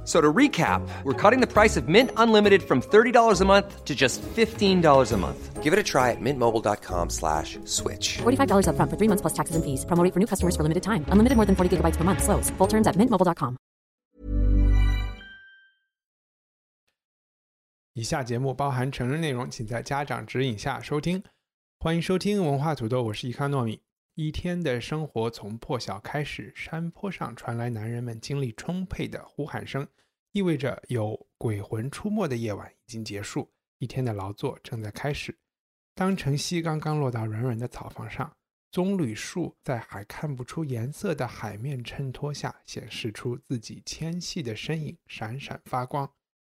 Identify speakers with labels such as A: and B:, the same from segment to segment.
A: f- So to recap, we're cutting the price of Mint Unlimited from $30 a month to just $15 a month.
B: Give it a try at mintmobile.com slash switch.
C: $45 upfront for three months plus taxes and fees. Promo rate for new customers for limited time. Unlimited more than 40 gigabytes per month. Slows. Full terms at mintmobile.com.
D: 以下节目包含成人内容，请在家长指引下收听。欢迎收听文化土豆，我是伊康糯米。 一天的生活从破晓开始，山坡上传来男人们精力充沛的呼喊声，意味着有鬼魂出没的夜晚已经结束，一天的劳作正在开始。当晨曦刚刚落到软软的草房上，棕榈树在还看不出颜色的海面衬托下，显示出自己纤细的身影，闪闪发光。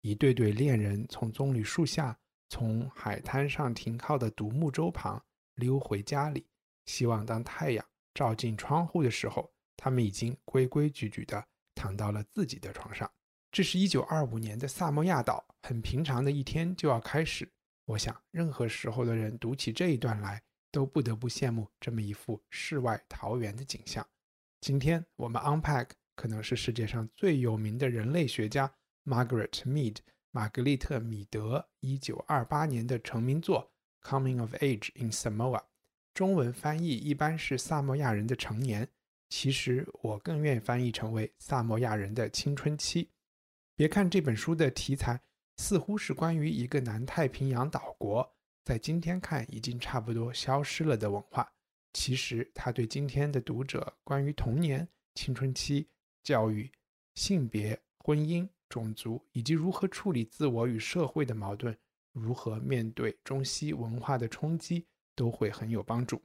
D: 一对对恋人从棕榈树下，从海滩上停靠的独木舟旁溜回家里，希望当太阳照进窗户的时候，他们已经规规矩矩地躺到了自己的床上。这是一九二五年的萨摩亚岛，很平常的一天就要开始。我想，任何时候的人读起这一段来，都不得不羡慕这么一幅世外桃源的景象。今天我们 unpack 可能是世界上最有名的人类学家 Margaret Mead 玛格丽特·米德一九二八年的成名作《Coming of Age in Samoa》，中文翻译一般是萨摩亚人的成年，其实我更愿意翻译成为萨摩亚人的青春期。别看这本书的题材似乎是关于一个南太平洋岛国，在今天看已经差不多消失了的文化，其实它对今天的读者关于童年、青春期、教育、性别、婚姻、种族以及如何处理自我与社会的矛盾，如何面对中西文化的冲击，都会很有帮助。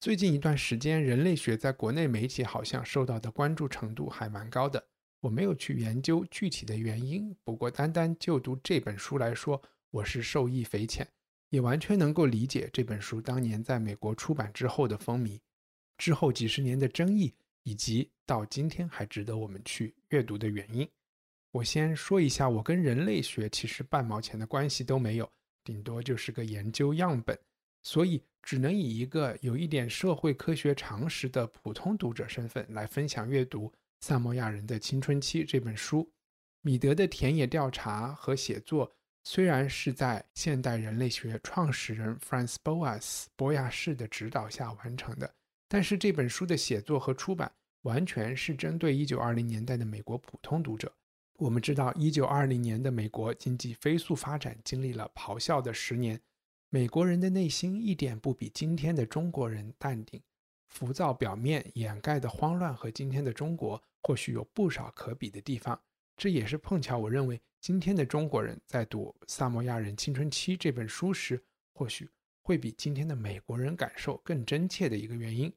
D: 最近一段时间，人类学在国内媒体好像受到的关注程度还蛮高的。我没有去研究具体的原因，不过单单就读这本书来说，我是受益匪浅，也完全能够理解这本书当年在美国出版之后的风靡，之后几十年的争议，以及到今天还值得我们去阅读的原因。我先说一下，我跟人类学其实半毛钱的关系都没有，顶多就是个研究样本，所以只能以一个有一点社会科学常识的普通读者身份来分享阅读。《萨摩亚人的青春期》这本书，米德的田野调查和写作虽然是在现代人类学创始人 Franz Boas 博亚士的指导下完成的，但是这本书的写作和出版完全是针对1920年代的美国普通读者。我们知道，1920年的美国经济飞速发展，经历了咆哮的十年，美国人的内心一点不比今天的中国人淡定。浮躁表面掩盖的慌乱和今天的中国或许有不少可比的地方，这也是碰巧我认为今天的中国人在读《萨摩亚人青春期》这本书时，或许会比今天的美国人感受更真切的一个原因。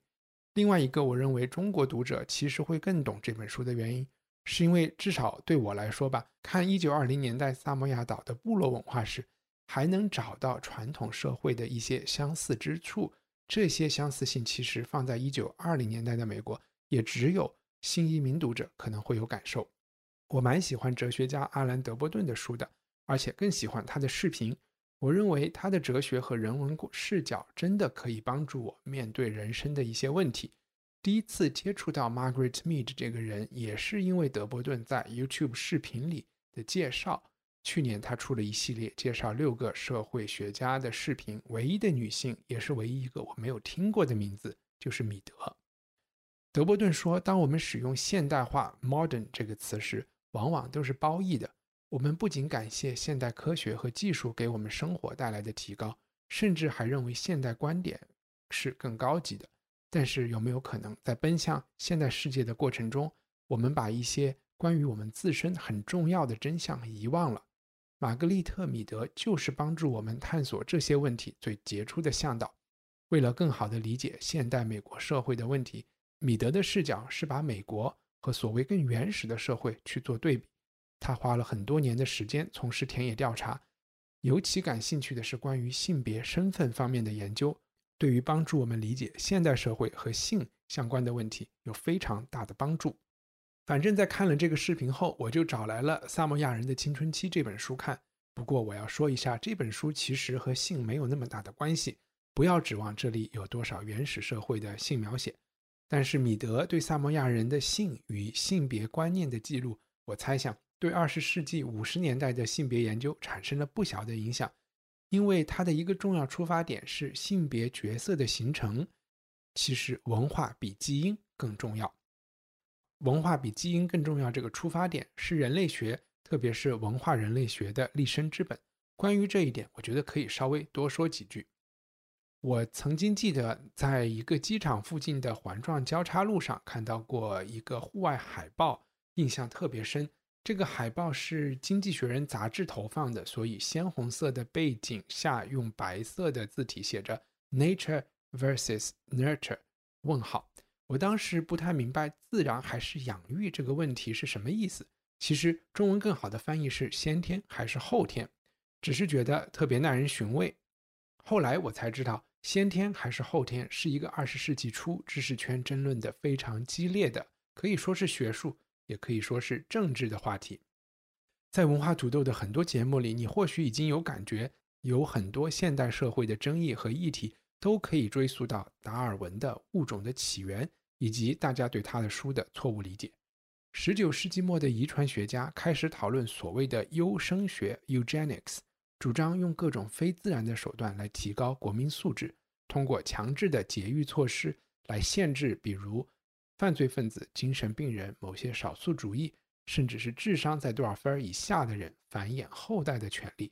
D: 另外一个，我认为中国读者其实会更懂这本书的原因，是因为至少对我来说吧，看一九二零年代萨摩亚岛的部落文化时，还能找到传统社会的一些相似之处。这些相似性其实放在一九二零年代的美国，也只有新移民读者可能会有感受。我蛮喜欢哲学家阿兰·德波顿的书的，而且更喜欢他的视频。我认为他的哲学和人文视角真的可以帮助我面对人生的一些问题。第一次接触到 Margaret Mead 这个人，也是因为德波顿在 YouTube 视频里的介绍。去年他出了一系列介绍六个社会学家的视频，唯一的女性也是唯一一个我没有听过的名字，就是米德。德伯顿说，当我们使用现代化 （modern） 这个词时，往往都是褒义的。我们不仅感谢现代科学和技术给我们生活带来的提高，甚至还认为现代观点是更高级的。但是，有没有可能在奔向现代世界的过程中，我们把一些关于我们自身很重要的真相遗忘了？玛格丽特·米德就是帮助我们探索这些问题最杰出的向导。为了更好地理解现代美国社会的问题，米德的视角是把美国和所谓更原始的社会去做对比。他花了很多年的时间从事田野调查，尤其感兴趣的是关于性别身份方面的研究，对于帮助我们理解现代社会和性相关的问题有非常大的帮助。反正，在看了这个视频后，我就找来了《萨摩亚人的青春期》这本书看。不过，我要说一下，这本书其实和性没有那么大的关系，不要指望这里有多少原始社会的性描写。但是，米德对萨摩亚人的性与性别观念的记录，我猜想对二十世纪五十年代的性别研究产生了不小的影响，因为他的一个重要出发点是性别角色的形成，其实文化比基因更重要。文化比基因更重要，这个出发点是人类学，特别是文化人类学的立身之本。关于这一点，我觉得可以稍微多说几句。我曾经记得，在一个机场附近的环状交叉路上看到过一个户外海报，印象特别深。这个海报是《经济学人》杂志投放的，所以鲜红色的背景下用白色的字体写着 “Nature vs Nurture”？问号。我当时不太明白“自然还是养育”这个问题是什么意思。其实中文更好的翻译是“先天还是后天”，只是觉得特别耐人寻味。后来我才知道，“先天还是后天”是一个二十世纪初知识圈争论的非常激烈的，可以说是学术，也可以说是政治的话题。在文化土豆的很多节目里，你或许已经有感觉，有很多现代社会的争议和议题。都可以追溯到达尔文的物种的起源，以及大家对他的书的错误理解。十九世纪末的遗传学家开始讨论所谓的优生学 （eugenics），主张用各种非自然的手段来提高国民素质，通过强制的节育措施来限制，比如犯罪分子、精神病人、某些少数主义，甚至是智商在多少分以下的人繁衍后代的权利。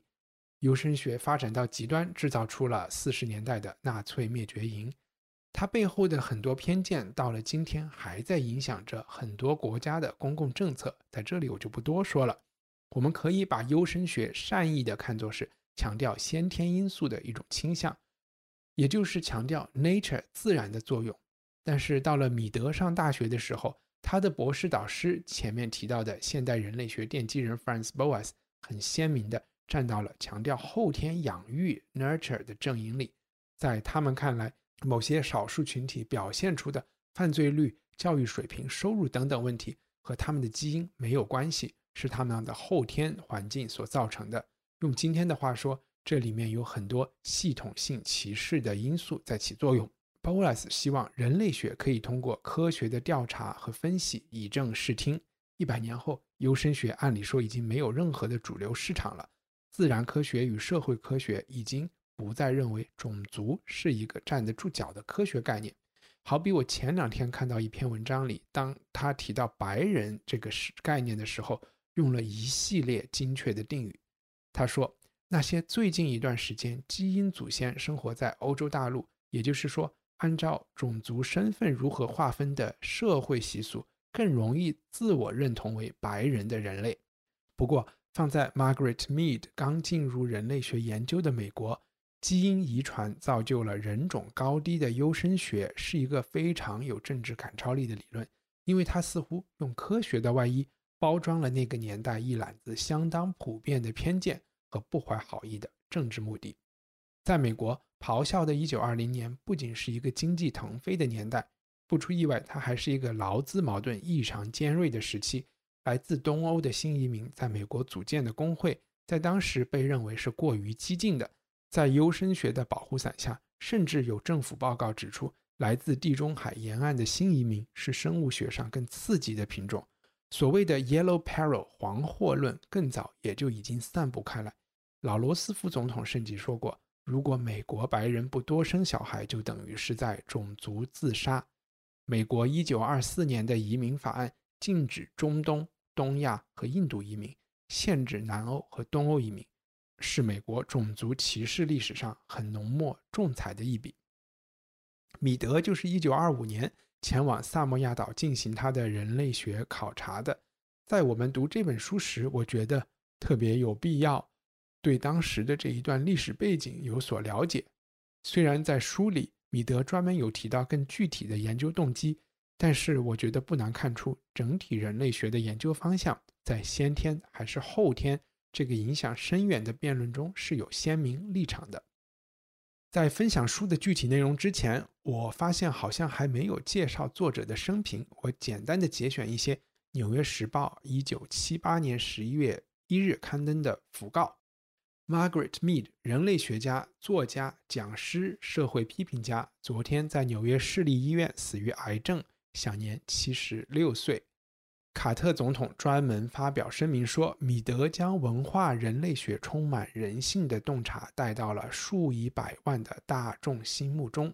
D: 优生学发展到极端，制造出了四十年代的纳粹灭绝营。它背后的很多偏见，到了今天还在影响着很多国家的公共政策。在这里我就不多说了。我们可以把优生学善意的看作是强调先天因素的一种倾向，也就是强调 nature 自然的作用。但是到了米德上大学的时候，他的博士导师前面提到的现代人类学奠基人 Franz Boas 很鲜明的。站到了强调后天养育 （nurture） 的阵营里，在他们看来，某些少数群体表现出的犯罪率、教育水平、收入等等问题和他们的基因没有关系，是他们的后天环境所造成的。用今天的话说，这里面有很多系统性歧视的因素在起作用。b o l a s 希望人类学可以通过科学的调查和分析以正视听。一百年后，优生学按理说已经没有任何的主流市场了。自然科学与社会科学已经不再认为种族是一个站得住脚的科学概念。好比我前两天看到一篇文章里，当他提到白人这个是概念的时候，用了一系列精确的定语。他说，那些最近一段时间基因祖先生活在欧洲大陆，也就是说，按照种族身份如何划分的社会习俗，更容易自我认同为白人的人类。不过，放在 Margaret Mead 刚进入人类学研究的美国，基因遗传造就了人种高低的优生学是一个非常有政治感召力的理论，因为它似乎用科学的外衣包装了那个年代一揽子相当普遍的偏见和不怀好意的政治目的。在美国，咆哮的1920年不仅是一个经济腾飞的年代，不出意外，它还是一个劳资矛盾异常尖锐的时期。来自东欧的新移民在美国组建的工会，在当时被认为是过于激进的。在优生学的保护伞下，甚至有政府报告指出，来自地中海沿岸的新移民是生物学上更刺激的品种。所谓的 “yellow peril” 黄祸论更早也就已经散布开来。老罗斯福总统甚至说过：“如果美国白人不多生小孩，就等于是在种族自杀。”美国1924年的移民法案。禁止中东、东亚和印度移民，限制南欧和东欧移民，是美国种族歧视历史上很浓墨重彩的一笔。米德就是1925年前往萨摩亚岛进行他的人类学考察的。在我们读这本书时，我觉得特别有必要对当时的这一段历史背景有所了解。虽然在书里，米德专门有提到更具体的研究动机。但是我觉得不难看出，整体人类学的研究方向在先天还是后天这个影响深远的辩论中是有鲜明立场的。在分享书的具体内容之前，我发现好像还没有介绍作者的生平。我简单的节选一些纽约时报》一九七八年十一月一日刊登的讣告：Margaret Mead，人类学家、作家、讲师、社会批评家，昨天在纽约市立医院死于癌症，享年七十六岁。卡特总统专门发表声明说，米德将文化人类学充满人性的洞察带到了数以百万的大众心目中。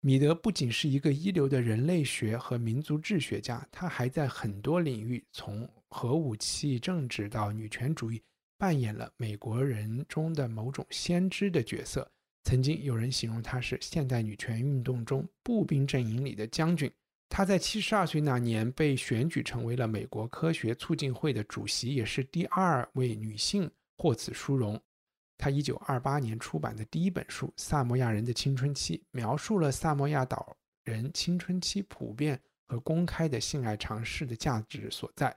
D: 米德不仅是一个一流的人类学和民族志学家，他还在很多领域，从核武器政治到女权主义，扮演了美国人中的某种先知的角色。曾经有人形容他是现代女权运动中步兵阵营里的将军。他在七十二岁那年被选举成为了美国科学促进会的主席，也是第二位女性获此殊荣。他一九二八年出版的第一本书《萨摩亚人的青春期》，描述了萨摩亚岛人青春期普遍和公开的性爱尝试的价值所在。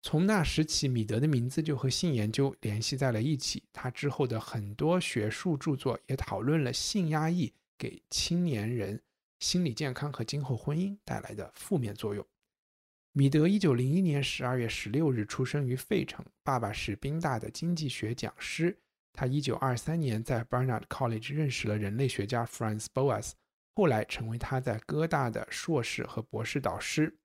D: 从那时起，米德的名字就和性研究联系在了一起。他之后的很多学术著作也讨论了性压抑给青年人。心理健康和今后婚姻带来的负面作用。米德一九零一年十二月十六日出生于费城，爸爸是宾大的经济学讲师。他一九二三年在 Barnard College 认识了人类学家 Franz Boas，后来成为他在哥大的硕士和博士导师。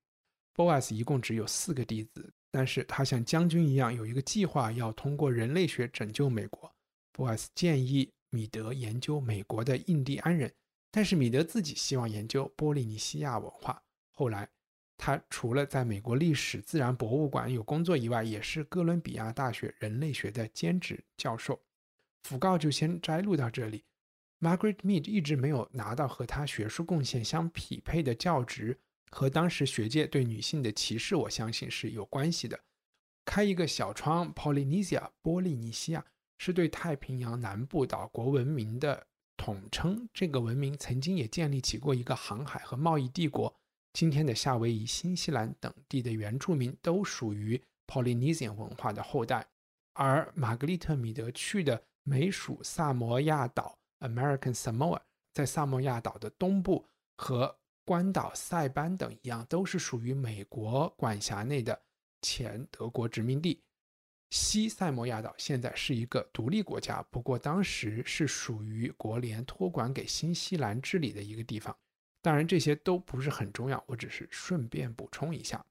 D: Boas 一共只有四个弟子，但是他像将军一样有一个计划，要通过人类学拯救美国。Boas 建议米德研究美国的印第安人。但是米德自己希望研究波利尼西亚文化。后来，他除了在美国历史自然博物馆有工作以外，也是哥伦比亚大学人类学的兼职教授。讣告就先摘录到这里。Margaret Mead 一直没有拿到和他学术贡献相匹配的教职，和当时学界对女性的歧视，我相信是有关系的。开一个小窗，Polynesia 波利尼西亚是对太平洋南部岛国文明的。统称这个文明曾经也建立起过一个航海和贸易帝国。今天的夏威夷、新西兰等地的原住民都属于 Polynesian 文化的后代。而玛格丽特·米德去的美属萨摩亚岛 （American Samoa） 在萨摩亚岛的东部，和关岛、塞班等一样，都是属于美国管辖内的前德国殖民地。西塞摩亚岛现在是一个独立国家，不过当时是属于国联托管给新西兰治理的一个地方。当然，这些都不是很重要，我只是顺便补充一下。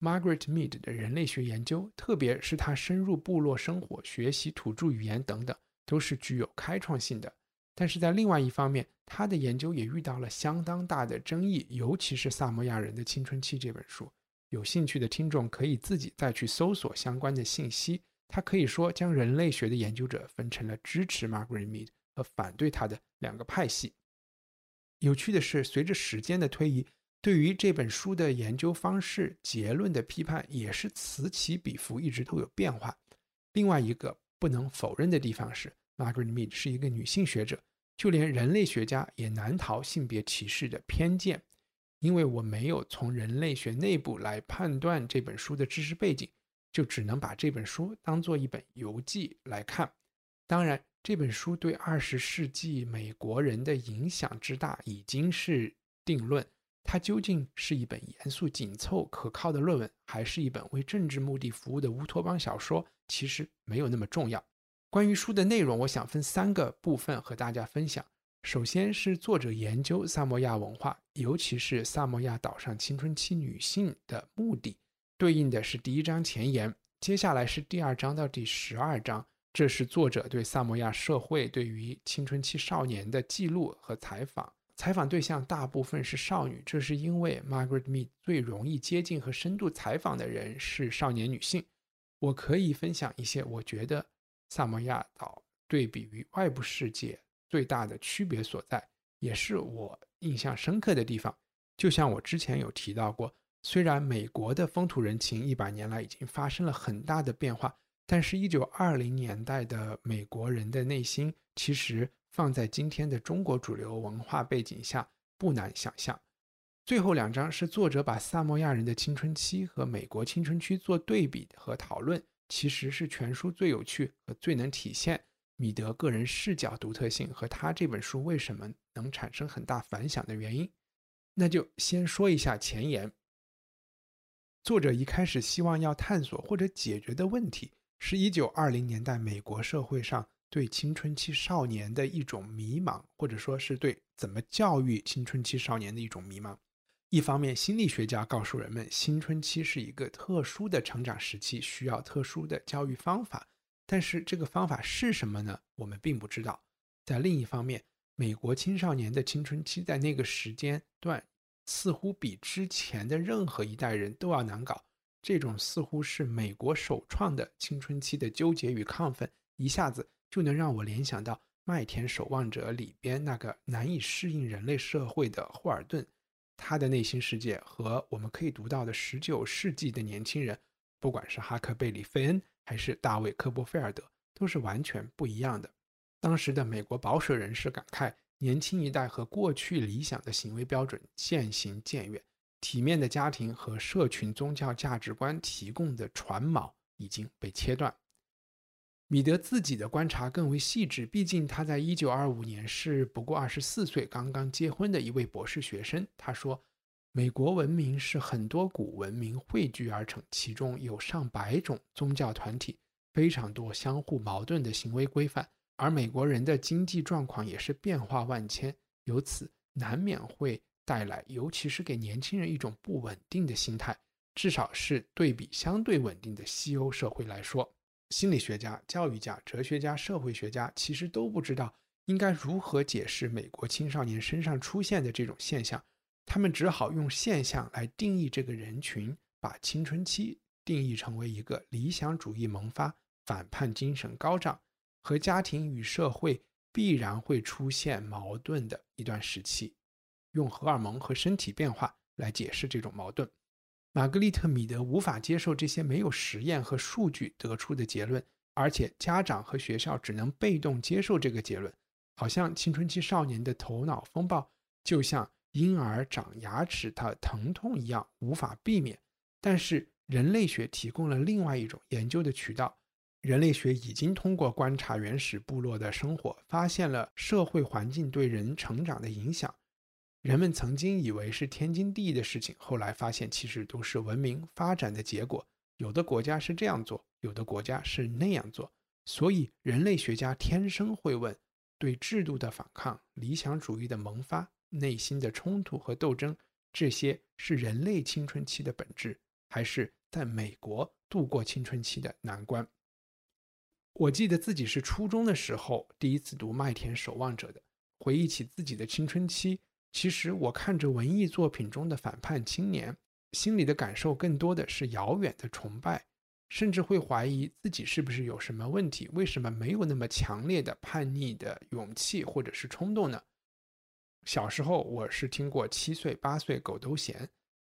D: Margaret Mead 的人类学研究，特别是他深入部落生活、学习土著语言等等，都是具有开创性的。但是在另外一方面，他的研究也遇到了相当大的争议，尤其是《萨摩亚人的青春期》这本书。有兴趣的听众可以自己再去搜索相关的信息。他可以说将人类学的研究者分成了支持 Margaret Mead 和反对他的两个派系。有趣的是，随着时间的推移，对于这本书的研究方式、结论的批判也是此起彼伏，一直都有变化。另外一个不能否认的地方是，Margaret Mead 是一个女性学者，就连人类学家也难逃性别歧视的偏见。因为我没有从人类学内部来判断这本书的知识背景，就只能把这本书当做一本游记来看。当然，这本书对二十世纪美国人的影响之大已经是定论。它究竟是一本严肃、紧凑、可靠的论文，还是一本为政治目的服务的乌托邦小说，其实没有那么重要。关于书的内容，我想分三个部分和大家分享。首先是作者研究萨摩亚文化，尤其是萨摩亚岛上青春期女性的目的，对应的是第一章前言。接下来是第二章到第十二章，这是作者对萨摩亚社会对于青春期少年的记录和采访。采访对象大部分是少女，这是因为 Margaret Mead 最容易接近和深度采访的人是少年女性。我可以分享一些我觉得萨摩亚岛对比于外部世界。最大的区别所在，也是我印象深刻的地方。就像我之前有提到过，虽然美国的风土人情一百年来已经发生了很大的变化，但是1920年代的美国人的内心，其实放在今天的中国主流文化背景下不难想象。最后两章是作者把萨摩亚人的青春期和美国青春期做对比和讨论，其实是全书最有趣和最能体现。米德个人视角独特性和他这本书为什么能产生很大反响的原因，那就先说一下前言。作者一开始希望要探索或者解决的问题，是一九二零年代美国社会上对青春期少年的一种迷茫，或者说是对怎么教育青春期少年的一种迷茫。一方面，心理学家告诉人们，青春期是一个特殊的成长时期，需要特殊的教育方法。但是，这个方法是什么呢？我们并不知道。在另一方面，美国青少年的青春期在那个时间段。似乎比之前的任何一代人都要难搞。这种似乎是美国首创的青春期的纠结与亢奋，一下子就能让我联想到《麦田守望者》里边那个难以适应人类社会的霍尔顿。他的内心世界和我们可以读到的19世纪的年轻人，不管是哈克贝里费恩还是大卫科波菲尔德，都是完全不一样的。当时的美国保守人士感慨。年轻一代和过去理想的行为标准渐行渐远，体面的家庭和社群宗教价值观提供的船锚已经被切断。米德自己的观察更为细致，毕竟他在一九二五年是不过二十四岁，刚刚结婚的一位博士学生。他说：“美国文明是很多古文明汇聚而成，其中有上百种宗教团体，非常多相互矛盾的行为规范。”而美国人的经济状况也是变化万千，由此难免会带来，尤其是给年轻人一种不稳定的心态。至少是对比相对稳定的西欧社会来说，心理学家、教育家、哲学家、社会学家其实都不知道应该如何解释美国青少年身上出现的这种现象，他们只好用现象来定义这个人群，把青春期定义成为一个理想主义萌发、反叛精神高涨。和家庭与社会必然会出现矛盾的一段时期，用荷尔蒙和身体变化来解释这种矛盾。玛格丽特·米德无法接受这些没有实验和数据得出的结论，而且家长和学校只能被动接受这个结论，好像青春期少年的头脑风暴就像婴儿长牙齿的疼痛一样无法避免。但是人类学提供了另外一种研究的渠道。人类学已经通过观察原始部落的生活，发现了社会环境对人成长的影响。人们曾经以为是天经地义的事情，后来发现其实都是文明发展的结果。有的国家是这样做，有的国家是那样做。所以，人类学家天生会问：对制度的反抗、理想主义的萌发、内心的冲突和斗争，这些是人类青春期的本质，还是在美国度过青春期的难关？我记得自己是初中的时候第一次读《麦田守望者》的，回忆起自己的青春期，其实我看着文艺作品中的反叛青年，心里的感受更多的是遥远的崇拜，甚至会怀疑自己是不是有什么问题，为什么没有那么强烈的叛逆的勇气或者是冲动呢？小时候我是听过七岁八岁狗都嫌，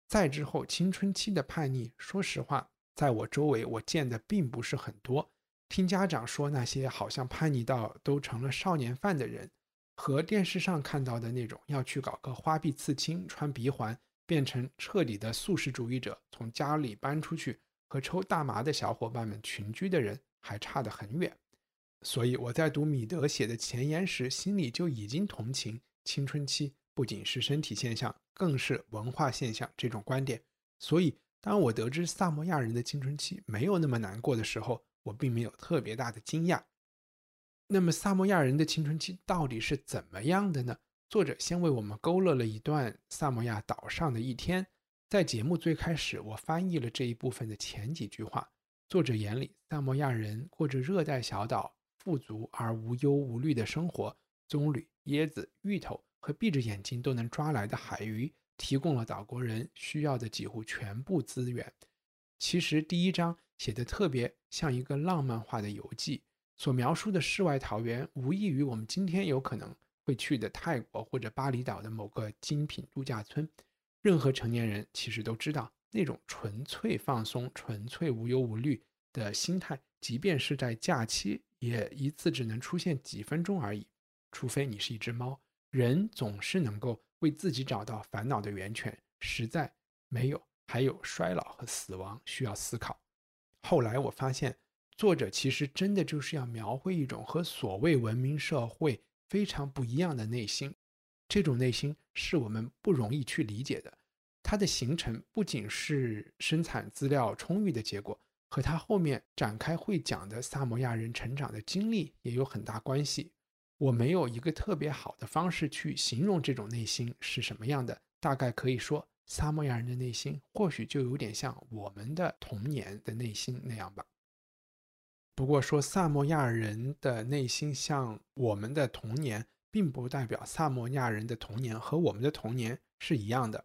D: 再之后青春期的叛逆，说实话，在我周围我见的并不是很多。听家长说，那些好像叛逆到都成了少年犯的人，和电视上看到的那种要去搞个花臂刺青、穿鼻环，变成彻底的素食主义者，从家里搬出去和抽大麻的小伙伴们群居的人，还差得很远。所以我在读米德写的前言时，心里就已经同情青春期不仅是身体现象，更是文化现象这种观点。所以，当我得知萨摩亚人的青春期没有那么难过的时候，我并没有特别大的惊讶。那么，萨摩亚人的青春期到底是怎么样的呢？作者先为我们勾勒了一段萨摩亚岛上的一天。在节目最开始，我翻译了这一部分的前几句话。作者眼里，萨摩亚人过着热带小岛富足而无忧无虑的生活。棕榈、椰子、芋头和闭着眼睛都能抓来的海鱼，提供了岛国人需要的几乎全部资源。其实，第一章。写的特别像一个浪漫化的游记，所描述的世外桃源无异于我们今天有可能会去的泰国或者巴厘岛的某个精品度假村。任何成年人其实都知道，那种纯粹放松、纯粹无忧无虑的心态，即便是在假期，也一次只能出现几分钟而已。除非你是一只猫，人总是能够为自己找到烦恼的源泉。实在没有，还有衰老和死亡需要思考。后来我发现，作者其实真的就是要描绘一种和所谓文明社会非常不一样的内心。这种内心是我们不容易去理解的。它的形成不仅是生产资料充裕的结果，和它后面展开会讲的萨摩亚人成长的经历也有很大关系。我没有一个特别好的方式去形容这种内心是什么样的，大概可以说，萨摩亚人的内心或许就有点像我们的童年的内心那样吧。不过说萨摩亚人的内心像我们的童年，并不代表萨摩亚人的童年和我们的童年是一样的。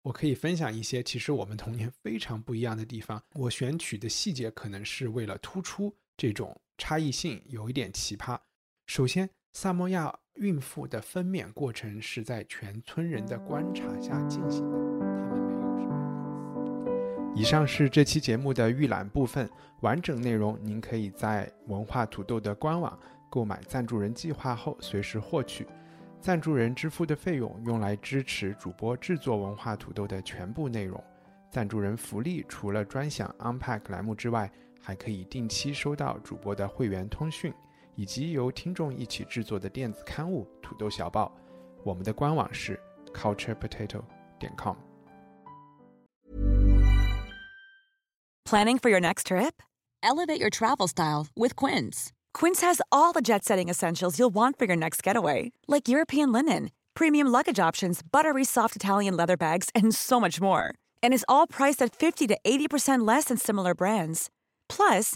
D: 我可以分享一些其实我们童年非常不一样的地方。我选取的细节可能是为了突出这种差异性，有一点奇葩。首先，萨摩亚孕妇的分娩过程是在全村人的观察下进行的，他们没有什么隐私。以上是这期节目的预览部分，完整内容您可以在文化土豆的官网购买赞助人计划后随时获取。赞助人支付的费用用来支持主播制作文化土豆的全部内容。赞助人福利除了专享 Unpack 栏目之外，还可以定期收到主播的会员通讯，以及由听众一起制作的电子刊物《土豆小报》。我们的官网是 culturepotato 点 com。
E: Planning for your next trip?
F: Elevate your travel style with Quince.
E: Quince has all the jet setting essentials you'll want for your next getaway, like European linen, premium luggage options, buttery soft Italian leather bags, and so much more. And is all priced at 50 to 80% less than similar brands. Plus,